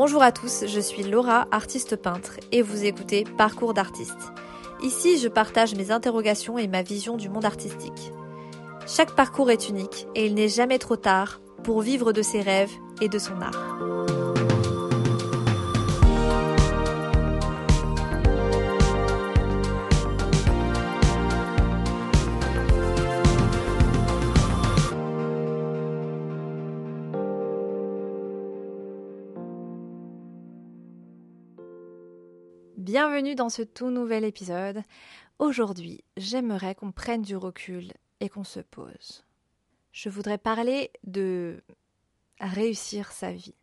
Bonjour à tous, je suis Laura, artiste peintre, et vous écoutez Parcours d'artiste. Ici, je partage mes interrogations et ma vision du monde artistique. Chaque parcours est unique et il n'est jamais trop tard pour vivre de ses rêves et de son art. Bienvenue dans ce tout nouvel épisode. Aujourd'hui, j'aimerais qu'on prenne du recul et qu'on se pose. Je voudrais parler de réussir sa vie.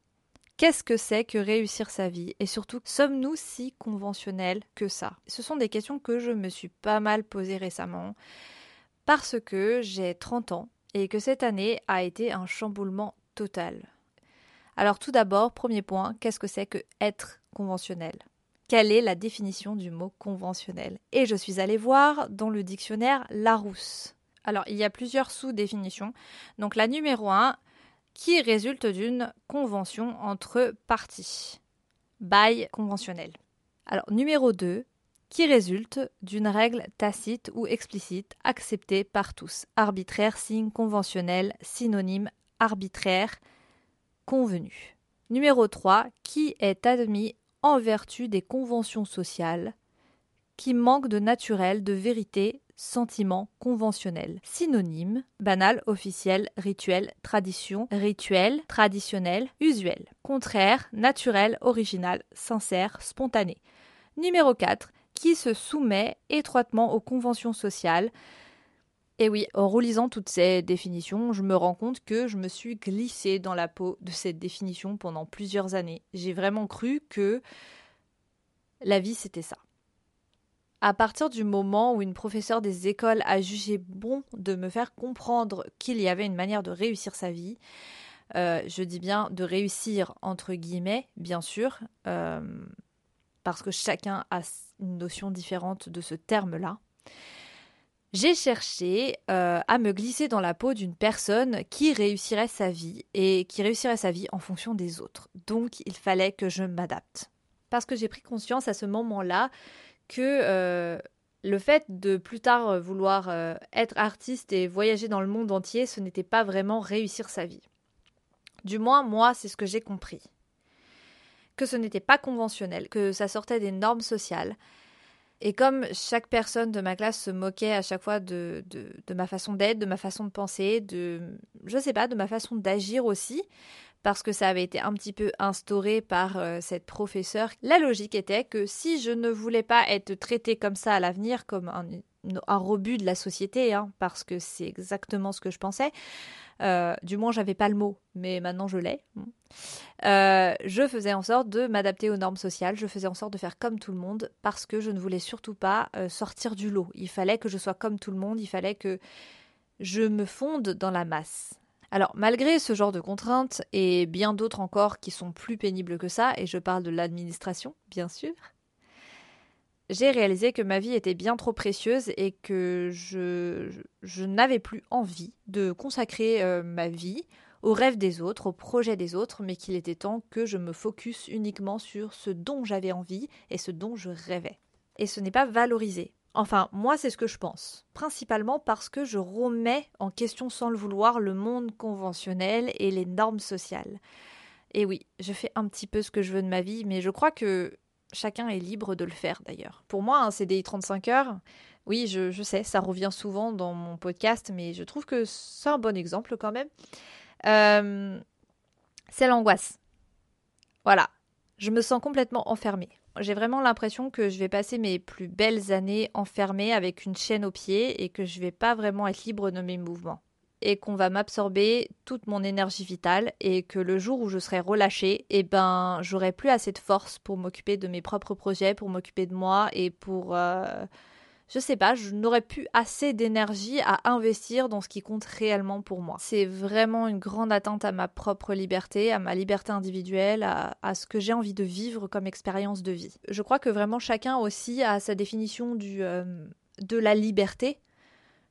Qu'est-ce que c'est que réussir sa vie? Et surtout, sommes-nous si conventionnels que ça? Ce sont des questions que je me suis pas mal posées récemment parce que j'ai 30 ans et que cette année a été un chamboulement total. Alors tout d'abord, premier point, qu'est-ce que c'est que être conventionnel? Quelle est la définition du mot conventionnel? Et je suis allée voir dans le dictionnaire Larousse. Alors, il y a plusieurs sous-définitions. Donc, la numéro 1, qui résulte d'une convention entre parties? Bail conventionnel. Alors, numéro 2, qui résulte d'une règle tacite ou explicite acceptée par tous? Arbitraire, signe conventionnel, synonyme arbitraire, convenu. Numéro 3, qui est admis en vertu des conventions sociales qui manquent de naturel, de vérité, sentiment conventionnel. Synonyme banal, officiel, rituel, tradition, rituel, traditionnel, usuel. Contraire, naturel, original, sincère, spontané. Numéro 4. Qui se soumet étroitement aux conventions sociales et oui, en relisant toutes ces définitions, je me rends compte que je me suis glissée dans la peau de cette définition pendant plusieurs années. J'ai vraiment cru que la vie c'était ça. À partir du moment où une professeure des écoles a jugé bon de me faire comprendre qu'il y avait une manière de réussir sa vie, euh, je dis bien de réussir entre guillemets, bien sûr, euh, parce que chacun a une notion différente de ce terme-là j'ai cherché euh, à me glisser dans la peau d'une personne qui réussirait sa vie et qui réussirait sa vie en fonction des autres. Donc il fallait que je m'adapte. Parce que j'ai pris conscience à ce moment-là que euh, le fait de plus tard vouloir euh, être artiste et voyager dans le monde entier, ce n'était pas vraiment réussir sa vie. Du moins, moi, c'est ce que j'ai compris. Que ce n'était pas conventionnel, que ça sortait des normes sociales et comme chaque personne de ma classe se moquait à chaque fois de, ma façon d'être, de ma façon de penser, de, je sais pas, de ma façon d'agir aussi, parce que ça avait été un petit peu instauré par euh, cette professeure, la logique était que si je ne voulais pas être traitée comme ça à l'avenir, comme un, un rebut de la société, hein, parce que c'est exactement ce que je pensais, euh, du moins, j'avais pas le mot, mais maintenant je l'ai. Euh, je faisais en sorte de m'adapter aux normes sociales, je faisais en sorte de faire comme tout le monde parce que je ne voulais surtout pas euh, sortir du lot. Il fallait que je sois comme tout le monde, il fallait que je me fonde dans la masse. Alors, malgré ce genre de contraintes et bien d'autres encore qui sont plus pénibles que ça, et je parle de l'administration, bien sûr, j'ai réalisé que ma vie était bien trop précieuse et que je, je, n'avais plus envie de consacrer euh, ma vie aux rêves des autres, aux projets des autres, mais qu'il était temps que je me focus uniquement sur ce dont j'avais envie et ce dont je rêvais. Et ce n'est pas valorisé. Enfin, moi, c'est ce que je pense. Principalement parce que je remets en question sans le vouloir le monde conventionnel et les normes sociales. Et oui, je fais un petit peu ce que je veux de ma vie, mais je crois que Chacun est libre de le faire d'ailleurs. Pour moi, un CDI 35 heures, oui, je, sais, ça revient souvent dans mon podcast, mais je trouve que c'est un bon exemple quand même. Euh, c'est l'angoisse. Voilà, je me sens complètement enfermée. J'ai vraiment l'impression que je vais passer mes plus belles années enfermée avec une chaîne au pied et que je vais pas vraiment être libre de mes mouvements et qu'on va m'absorber toute mon énergie vitale et que le jour où je serai relâchée, eh ben, j'aurai plus assez de force pour m'occuper de mes propres projets, pour m'occuper de moi et pour euh, je sais pas, je n'aurai plus assez d'énergie à investir dans ce qui compte réellement pour moi. C'est vraiment une grande atteinte à ma propre liberté, à ma liberté individuelle, à, ce que j'ai envie de vivre comme expérience de vie. Je crois que vraiment chacun aussi a sa définition du, euh, de la liberté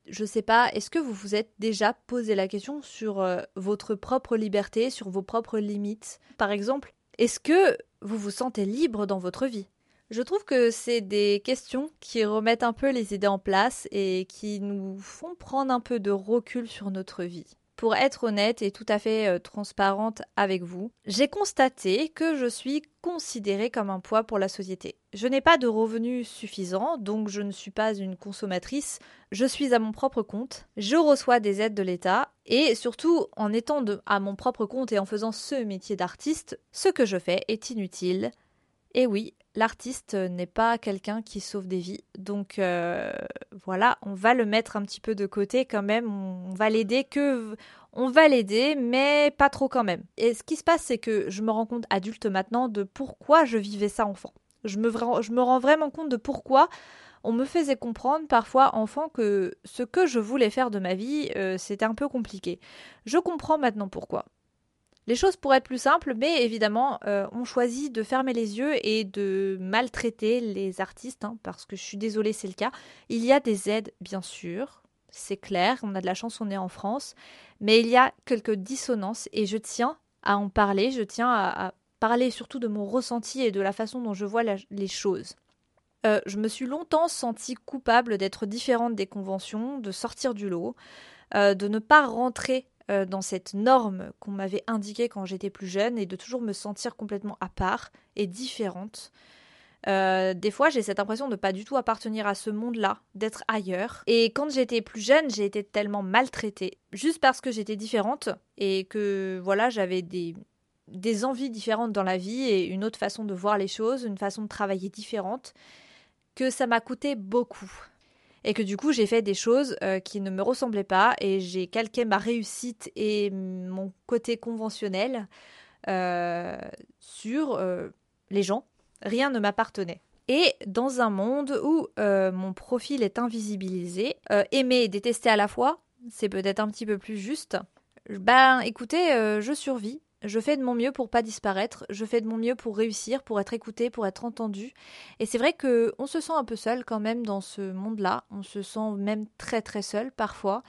je sais pas, est-ce que vous vous êtes déjà posé la question sur euh, votre propre liberté, sur vos propres limites? Par exemple, Est-ce que vous vous sentez libre dans votre vie? Je trouve que c'est des questions qui remettent un peu les idées en place et qui nous font prendre un peu de recul sur notre vie. Pour être honnête et tout à fait euh, transparente avec vous, j'ai constaté que je suis considérée comme un poids pour la société. Je n'ai pas de revenus suffisants, donc je ne suis pas une consommatrice, je suis à mon propre compte, je reçois des aides de l'État, et surtout en étant à mon propre compte et en faisant ce métier d'artiste, ce que je fais est inutile. Et oui, l'artiste n'est pas quelqu'un qui sauve des vies. Donc euh, voilà, on va le mettre un petit peu de côté quand même. On va l'aider que on va l'aider, mais pas trop quand même. Et ce qui se passe, c'est que je me rends compte adulte maintenant de pourquoi je vivais ça enfant. Je me, je me rends vraiment compte de pourquoi on me faisait comprendre parfois enfant que ce que je voulais faire de ma vie, euh, c'était un peu compliqué. Je comprends maintenant pourquoi. Les choses pourraient être plus simples, mais évidemment, euh, on choisit de fermer les yeux et de maltraiter les artistes, hein, parce que je suis désolée, c'est le cas. Il y a des aides, bien sûr, c'est clair, on a de la chance, on est en France, mais il y a quelques dissonances et je tiens à en parler, je tiens à, parler surtout de mon ressenti et de la façon dont je vois les choses. Euh, je me suis longtemps sentie coupable d'être différente des conventions, de sortir du lot, euh, de ne pas rentrer euh, dans cette norme qu'on m'avait indiquée quand j'étais plus jeune et de toujours me sentir complètement à part et différente. Euh, des fois, j'ai cette impression de pas du tout appartenir à ce monde-là, d'être ailleurs. Et quand j'étais plus jeune, j'ai été tellement maltraitée, juste parce que j'étais différente et que voilà, j'avais des, des envies différentes dans la vie et une autre façon de voir les choses, une façon de travailler différente, que ça m'a coûté beaucoup et que du coup j'ai fait des choses euh, qui ne me ressemblaient pas et j'ai calqué ma réussite et mon côté conventionnel euh, sur euh, les gens. Rien ne m'appartenait. Et dans un monde où mon profil est invisibilisé, aimé et détesté à la fois, c'est peut-être un petit peu plus juste. Ben écoutez, je survis je fais de mon mieux pour pas disparaître, je fais de mon mieux pour réussir, pour être écouté, pour être entendu. Et c'est vrai que on se sent un peu seul quand même dans ce monde-là, on se sent même très très seul parfois.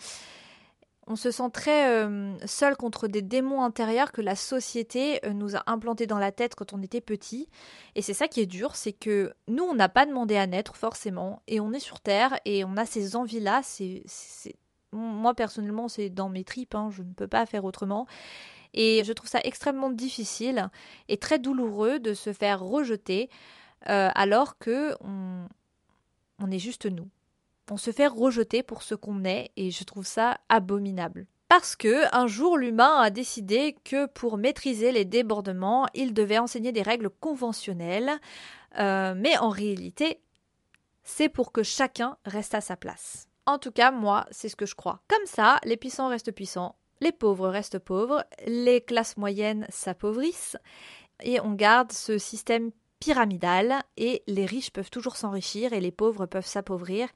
On se sent très euh, seul contre des démons intérieurs que la société euh, nous a implantés dans la tête quand on était petit. Et c'est ça qui est dur, c'est que nous, on n'a pas demandé à naître forcément, et on est sur Terre, et on a ces envies-là. Moi personnellement, c'est dans mes tripes, hein, je ne peux pas faire autrement. Et je trouve ça extrêmement difficile et très douloureux de se faire rejeter euh, alors que on, est juste nous. On se fait rejeter pour ce qu'on est et je trouve ça abominable. Parce que un jour l'humain a décidé que pour maîtriser les débordements, il devait enseigner des règles conventionnelles, euh, mais en réalité, c'est pour que chacun reste à sa place. En tout cas, moi, c'est ce que je crois. Comme ça, les puissants restent puissants, les pauvres restent pauvres, les classes moyennes s'appauvrissent et on garde ce système pyramidal et les riches peuvent toujours s'enrichir et les pauvres peuvent s'appauvrir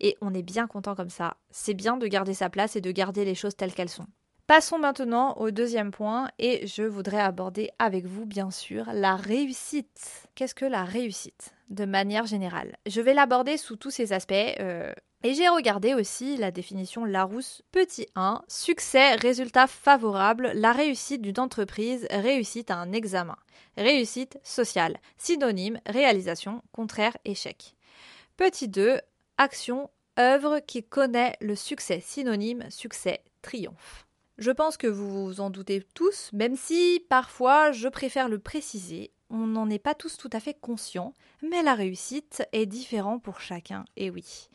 et on est bien content comme ça. C'est bien de garder sa place et de garder les choses telles qu'elles sont. Passons maintenant au deuxième point et je voudrais aborder avec vous bien sûr la réussite. Qu'est-ce que la réussite? De manière générale Je vais l'aborder sous tous ses aspects. Euh, et j'ai regardé aussi la définition Larousse petit 1, succès, résultat favorable, la réussite d'une entreprise, réussite à un examen, réussite sociale, synonyme, réalisation, contraire, échec. Petit 2, action, œuvre qui connaît le succès, synonyme, succès, triomphe. Je pense que vous vous en doutez tous, même si parfois je préfère le préciser, on n'en est pas tous tout à fait conscients, mais la réussite est différente pour chacun, et oui.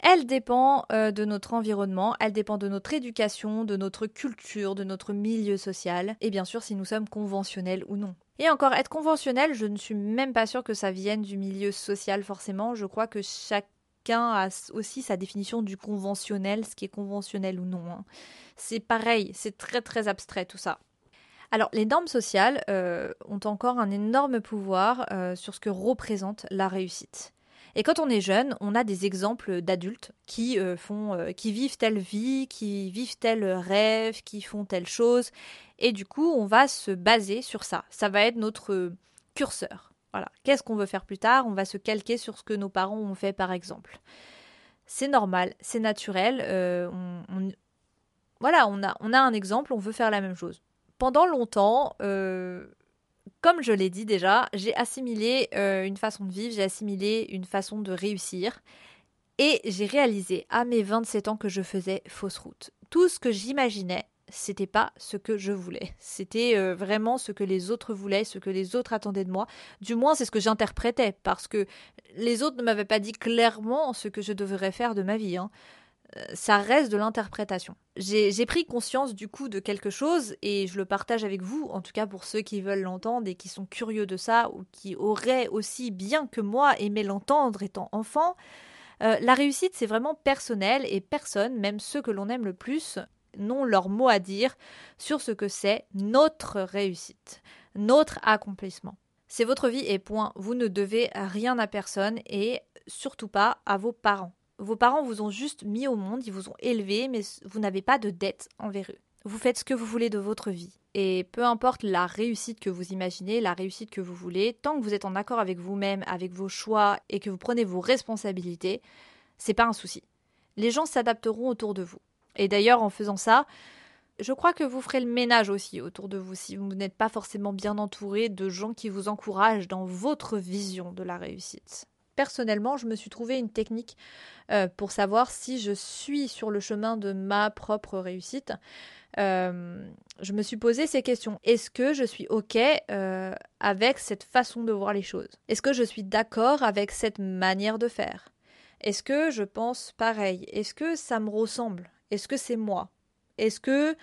Elle dépend euh, de notre environnement, elle dépend de notre éducation, de notre culture, de notre milieu social, et bien sûr si nous sommes conventionnels ou non. Et encore, être conventionnel, je ne suis même pas sûre que ça vienne du milieu social forcément, je crois que chacun a aussi sa définition du conventionnel, ce qui est conventionnel ou non. Hein. C'est pareil, c'est très très abstrait tout ça. Alors, les normes sociales euh, ont encore un énorme pouvoir euh, sur ce que représente la réussite. Et quand on est jeune, on a des exemples d'adultes qui euh, font, euh, qui vivent telle vie, qui vivent tel rêve, qui font telle chose, et du coup, on va se baser sur ça. Ça va être notre curseur. Voilà. Qu'est-ce qu'on veut faire plus tard? On va se calquer sur ce que nos parents ont fait, par exemple. C'est normal, c'est naturel. Euh, voilà, on a, on a un exemple, on veut faire la même chose. Pendant longtemps, comme je l'ai dit déjà, j'ai assimilé euh, une façon de vivre, j'ai assimilé une façon de réussir. Et j'ai réalisé à mes 27 ans que je faisais fausse route. Tout ce que j'imaginais, c'était pas ce que je voulais. C'était euh, vraiment ce que les autres voulaient, ce que les autres attendaient de moi. Du moins, c'est ce que j'interprétais, parce que les autres ne m'avaient pas dit clairement ce que je devrais faire de ma vie. Hein. Ça reste de l'interprétation. J'ai pris conscience du coup de quelque chose et je le partage avec vous, en tout cas pour ceux qui veulent l'entendre et qui sont curieux de ça ou qui auraient aussi bien que moi aimé l'entendre étant enfant. Euh, la réussite, c'est vraiment personnel et personne, même ceux que l'on aime le plus, n'ont leur mot à dire sur ce que c'est notre réussite, notre accomplissement. C'est votre vie et point. Vous ne devez rien à personne et surtout pas à vos parents. Vos parents vous ont juste mis au monde, ils vous ont élevé, mais vous n'avez pas de dette envers eux. Vous faites ce que vous voulez de votre vie. Et peu importe la réussite que vous imaginez, la réussite que vous voulez, tant que vous êtes en accord avec vous-même, avec vos choix et que vous prenez vos responsabilités, c'est pas un souci. Les gens s'adapteront autour de vous. Et d'ailleurs, en faisant ça, je crois que vous ferez le ménage aussi autour de vous si vous n'êtes pas forcément bien entouré de gens qui vous encouragent dans votre vision de la réussite personnellement, je me suis trouvé une technique euh, pour savoir si je suis sur le chemin de ma propre réussite. Euh, je me suis posé ces questions. Est-ce que je suis OK euh, avec cette façon de voir les choses? Est-ce que je suis d'accord avec cette manière de faire? Est-ce que je pense pareil? Est-ce que ça me ressemble? Est-ce que c'est moi? Est-ce que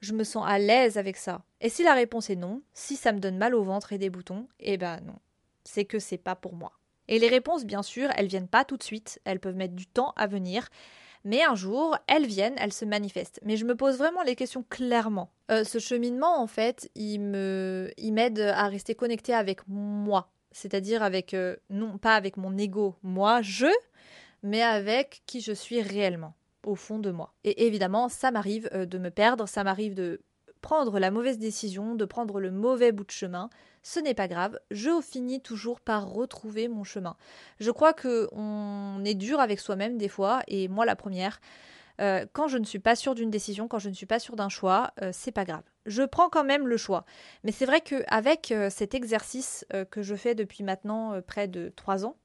je me sens à l'aise avec ça? Et si la réponse est non, si ça me donne mal au ventre et des boutons, eh ben non, c'est que c'est pas pour moi. Et les réponses, bien sûr, elles viennent pas tout de suite, elles peuvent mettre du temps à venir. Mais un jour, elles viennent, elles se manifestent. Mais je me pose vraiment les questions clairement. Euh, ce cheminement, en fait, il me, il m'aide à rester connecté avec moi, c'est-à-dire avec euh, non pas avec mon ego, moi, je, mais avec qui je suis réellement au fond de moi. Et évidemment, ça m'arrive euh, de me perdre, ça m'arrive de prendre la mauvaise décision, de prendre le mauvais bout de chemin, ce n'est pas grave, je finis toujours par retrouver mon chemin. Je crois que on est dur avec soi-même des fois, et moi la première. Euh, quand je ne suis pas sûre d'une décision, quand je ne suis pas sûre d'un choix, euh, c'est pas grave. Je prends quand même le choix. Mais c'est vrai qu'avec euh, cet exercice que je fais depuis maintenant près de trois ans,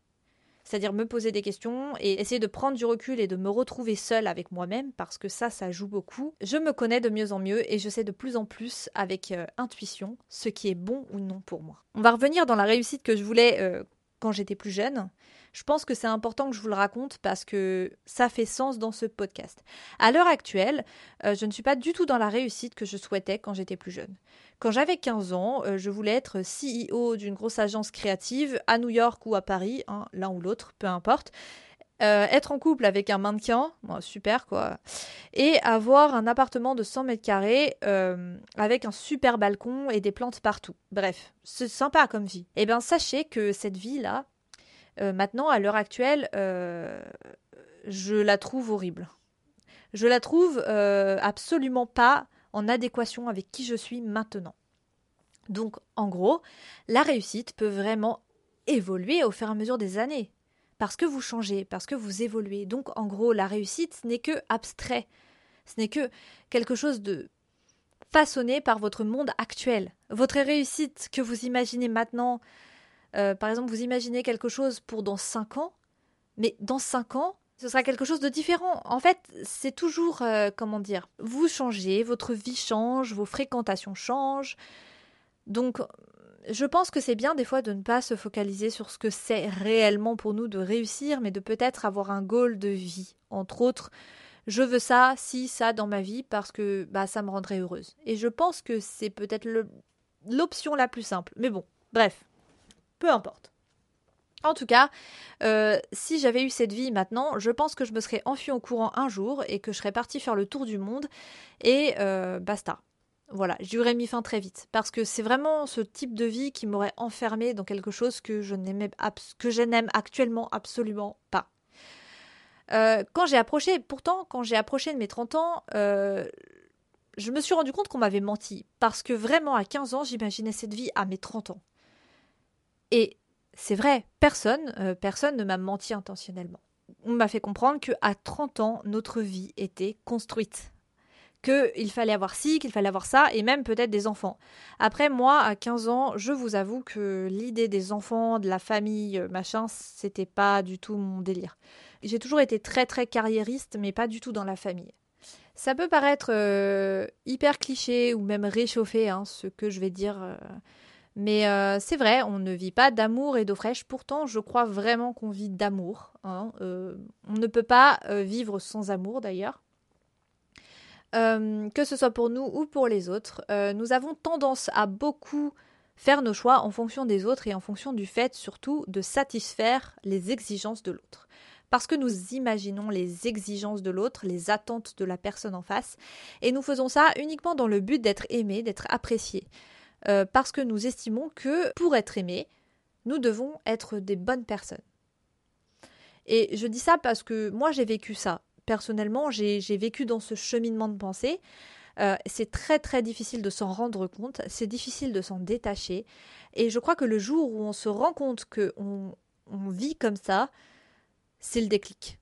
c'est-à-dire me poser des questions et essayer de prendre du recul et de me retrouver seule avec moi-même, parce que ça, ça joue beaucoup. Je me connais de mieux en mieux et je sais de plus en plus avec euh, intuition ce qui est bon ou non pour moi. On va revenir dans la réussite que je voulais euh, quand j'étais plus jeune. Je pense que c'est important que je vous le raconte parce que ça fait sens dans ce podcast. À l'heure actuelle, euh, je ne suis pas du tout dans la réussite que je souhaitais quand j'étais plus jeune. Quand j'avais 15 ans, euh, je voulais être CEO d'une grosse agence créative à New York ou à Paris, hein, l'un ou l'autre, peu importe. Euh, être en couple avec un mannequin, super quoi, et avoir un appartement de 100 mètres carrés avec un super balcon et des plantes partout. Bref, c'est sympa comme vie. Eh bien, sachez que cette vie-là, euh, maintenant, à l'heure actuelle, euh, je la trouve horrible. Je la trouve euh, absolument pas en adéquation avec qui je suis maintenant. Donc, en gros, la réussite peut vraiment évoluer au fur et à mesure des années. Parce que vous changez, parce que vous évoluez. Donc, en gros, la réussite, ce n'est que abstrait. Ce n'est que quelque chose de façonné par votre monde actuel. Votre réussite que vous imaginez maintenant, euh, par exemple, vous imaginez quelque chose pour dans 5 ans, mais dans 5 ans, ce sera quelque chose de différent. En fait, c'est toujours, euh, comment dire, vous changez, votre vie change, vos fréquentations changent. Donc, je pense que c'est bien des fois de ne pas se focaliser sur ce que c'est réellement pour nous de réussir, mais de peut-être avoir un goal de vie. Entre autres, je veux ça, si, ça dans ma vie parce que bah, ça me rendrait heureuse. Et je pense que c'est peut-être l'option la plus simple. Mais bon, bref, peu importe. En tout cas, euh, si j'avais eu cette vie maintenant, je pense que je me serais enfui au courant un jour et que je serais partie faire le tour du monde et euh, basta. Voilà, j'y aurais mis fin très vite parce que c'est vraiment ce type de vie qui m'aurait enfermé dans quelque chose que je que n'aime actuellement absolument pas. Euh, quand j'ai approché, pourtant, quand j'ai approché de mes 30 ans, je me suis rendu compte qu'on m'avait menti parce que vraiment à 15 ans, j'imaginais cette vie à mes 30 ans. Et c'est vrai, personne, euh, personne ne m'a menti intentionnellement. On m'a fait comprendre que à 30 ans, notre vie était construite. Qu'il fallait avoir ci, qu'il fallait avoir ça, et même peut-être des enfants. Après, moi, à 15 ans, je vous avoue que l'idée des enfants, de la famille, euh, machin, c'était pas du tout mon délire. J'ai toujours été très très carriériste, mais pas du tout dans la famille. Ça peut paraître euh, hyper cliché ou même réchauffé, hein, ce que je vais dire. Euh, mais c'est vrai, on ne vit pas d'amour et d'eau fraîche. Pourtant, je crois vraiment qu'on vit d'amour. Hein. on ne peut pas vivre sans amour d'ailleurs. Euh, que ce soit pour nous ou pour les autres, euh, nous avons tendance à beaucoup faire nos choix en fonction des autres et en fonction du fait surtout de satisfaire les exigences de l'autre. Parce que nous imaginons les exigences de l'autre, les attentes de la personne en face, et nous faisons ça uniquement dans le but d'être aimé, d'être apprécié. Euh, parce que nous estimons que pour être aimé, nous devons être des bonnes personnes. Et je dis ça parce que moi j'ai vécu ça personnellement, j'ai vécu dans ce cheminement de pensée. Euh, c'est très très difficile de s'en rendre compte, c'est difficile de s'en détacher. Et je crois que le jour où on se rend compte qu'on on vit comme ça, c'est le déclic.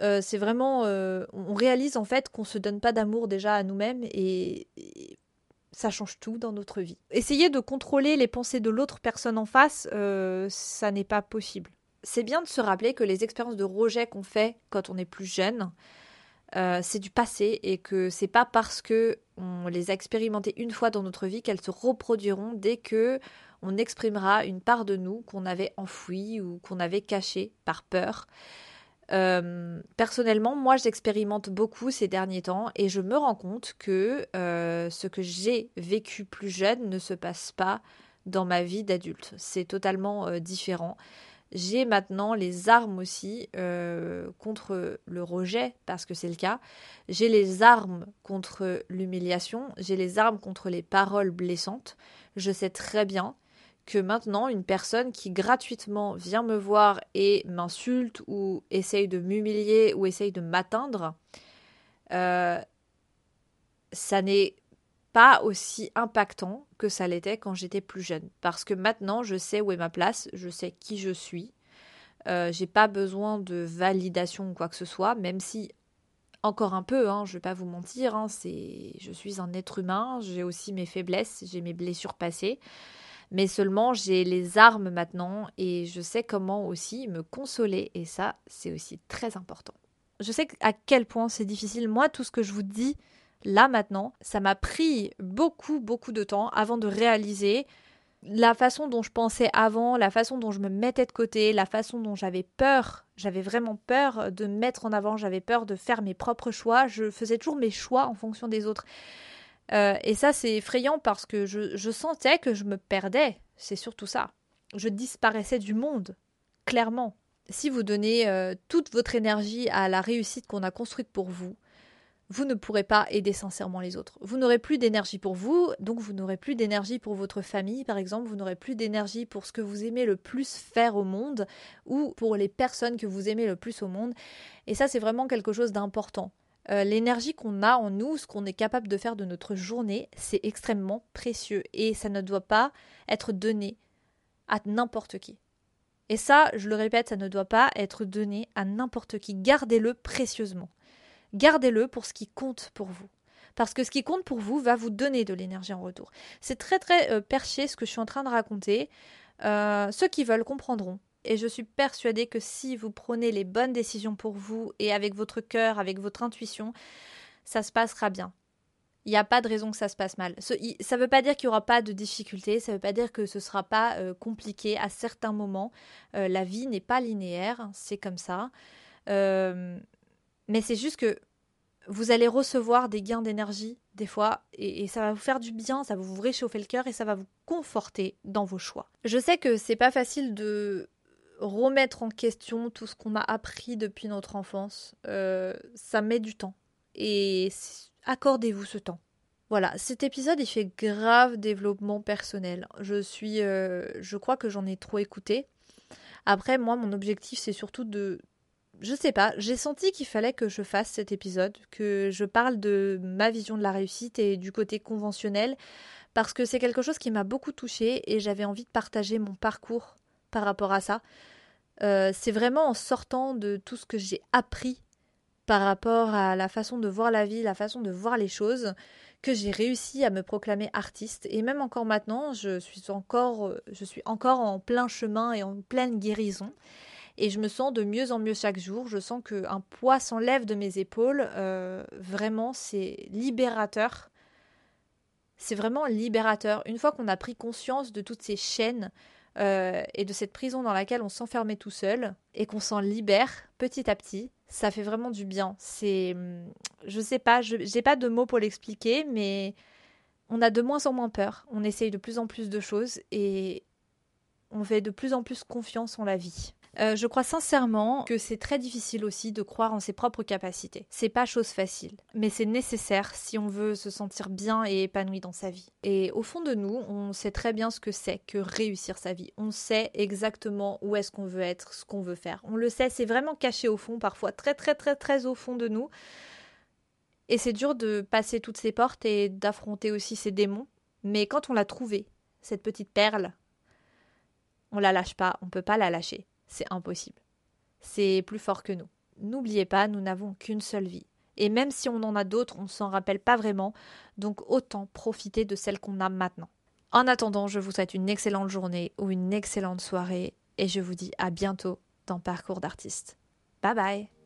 Euh, c'est vraiment, euh, on réalise en fait qu'on se donne pas d'amour déjà à nous-mêmes et, et, ça change tout dans notre vie. Essayer de contrôler les pensées de l'autre personne en face, ça n'est pas possible c'est bien de se rappeler que les expériences de rejet qu'on fait quand on est plus jeune, euh, c'est du passé et que c'est pas parce que on les a expérimentées une fois dans notre vie qu'elles se reproduiront dès que on exprimera une part de nous qu'on avait enfouie ou qu'on avait cachée par peur. Euh, personnellement, moi, j'expérimente beaucoup ces derniers temps et je me rends compte que euh, ce que j'ai vécu plus jeune ne se passe pas dans ma vie d'adulte. C'est totalement différent j'ai maintenant les armes aussi euh, contre le rejet, parce que c'est le cas. J'ai les armes contre l'humiliation, j'ai les armes contre les paroles blessantes. Je sais très bien que maintenant, une personne qui gratuitement vient me voir et m'insulte ou essaye de m'humilier ou essaye de m'atteindre, euh, ça n'est pas aussi impactant que ça l'était quand j'étais plus jeune. Parce que maintenant, je sais où est ma place, je sais qui je suis. Euh, j'ai pas besoin de validation ou quoi que ce soit, même si encore un peu, hein, je vais pas vous mentir, hein, c'est, je suis un être humain, j'ai aussi mes faiblesses, j'ai mes blessures passées, mais seulement j'ai les armes maintenant et je sais comment aussi me consoler et ça, c'est aussi très important. Je sais à quel point c'est difficile. Moi, tout ce que je vous dis, là maintenant, ça m'a pris beaucoup, beaucoup de temps avant de réaliser la façon dont je pensais avant, la façon dont je me mettais de côté, la façon dont j'avais peur, j'avais vraiment peur de me mettre en avant, j'avais peur de faire mes propres choix, je faisais toujours mes choix en fonction des autres. Euh, et ça, c'est effrayant parce que je, sentais que je me perdais, c'est surtout ça. Je disparaissais du monde, clairement. Si vous donnez euh, toute votre énergie à la réussite qu'on a construite pour vous, vous ne pourrez pas aider sincèrement les autres. Vous n'aurez plus d'énergie pour vous, donc vous n'aurez plus d'énergie pour votre famille, par exemple, vous n'aurez plus d'énergie pour ce que vous aimez le plus faire au monde ou pour les personnes que vous aimez le plus au monde. Et ça, c'est vraiment quelque chose d'important. Euh, l'énergie qu'on a en nous, ce qu'on est capable de faire de notre journée, c'est extrêmement précieux et ça ne doit pas être donné à n'importe qui. Et ça, je le répète, ça ne doit pas être donné à n'importe qui. Gardez-le précieusement gardez-le pour ce qui compte pour vous. Parce que ce qui compte pour vous va vous donner de l'énergie en retour. C'est très très euh, perché ce que je suis en train de raconter. Euh, ceux qui veulent comprendront. Et je suis persuadée que si vous prenez les bonnes décisions pour vous et avec votre cœur, avec votre intuition, ça se passera bien. Il n'y a pas de raison que ça se passe mal. Ça ne veut pas dire qu'il n'y aura pas de difficultés, ça ne veut pas dire que ce ne sera pas euh, compliqué à certains moments. la vie n'est pas linéaire, c'est comme ça. Mais c'est juste que vous allez recevoir des gains d'énergie des fois et, ça va vous faire du bien, ça va vous réchauffer le cœur et ça va vous conforter dans vos choix. Je sais que c'est pas facile de remettre en question tout ce qu'on a appris depuis notre enfance. Euh, ça met du temps et accordez-vous ce temps. Voilà, cet épisode il fait grave développement personnel. Je suis, euh, je crois que j'en ai trop écouté. Après, moi, mon objectif c'est surtout de je sais pas, j'ai senti qu'il fallait que je fasse cet épisode, que je parle de ma vision de la réussite et du côté conventionnel, parce que c'est quelque chose qui m'a beaucoup touchée et j'avais envie de partager mon parcours par rapport à ça. Euh, c'est vraiment en sortant de tout ce que j'ai appris par rapport à la façon de voir la vie, la façon de voir les choses, que j'ai réussi à me proclamer artiste. Et même encore maintenant, je suis encore, je suis encore en plein chemin et en pleine guérison. Et je me sens de mieux en mieux chaque jour. Je sens qu'un poids s'enlève de mes épaules. Euh, vraiment, c'est libérateur. C'est vraiment libérateur. Une fois qu'on a pris conscience de toutes ces chaînes euh, et de cette prison dans laquelle on s'enfermait tout seul et qu'on s'en libère petit à petit, ça fait vraiment du bien. C'est, hum, je sais pas, j'ai pas de mots pour l'expliquer, mais on a de moins en moins peur. On essaye de plus en plus de choses et on fait de plus en plus confiance en la vie. Euh, je crois sincèrement que c'est très difficile aussi de croire en ses propres capacités. C'est pas chose facile, mais c'est nécessaire si on veut se sentir bien et épanoui dans sa vie. Et au fond de nous, on sait très bien ce que c'est que réussir sa vie. On sait exactement où est-ce qu'on veut être, ce qu'on veut faire. On le sait, c'est vraiment caché au fond, parfois très très très très au fond de nous. Et c'est dur de passer toutes ces portes et d'affronter aussi ces démons. Mais quand on l'a trouvée, cette petite perle, on la lâche pas, on peut pas la lâcher c'est impossible. C'est plus fort que nous. N'oubliez pas, nous n'avons qu'une seule vie. Et même si on en a d'autres, on ne s'en rappelle pas vraiment, donc autant profiter de celle qu'on a maintenant. En attendant, je vous souhaite une excellente journée ou une excellente soirée, et je vous dis à bientôt dans Parcours d'artiste. Bye bye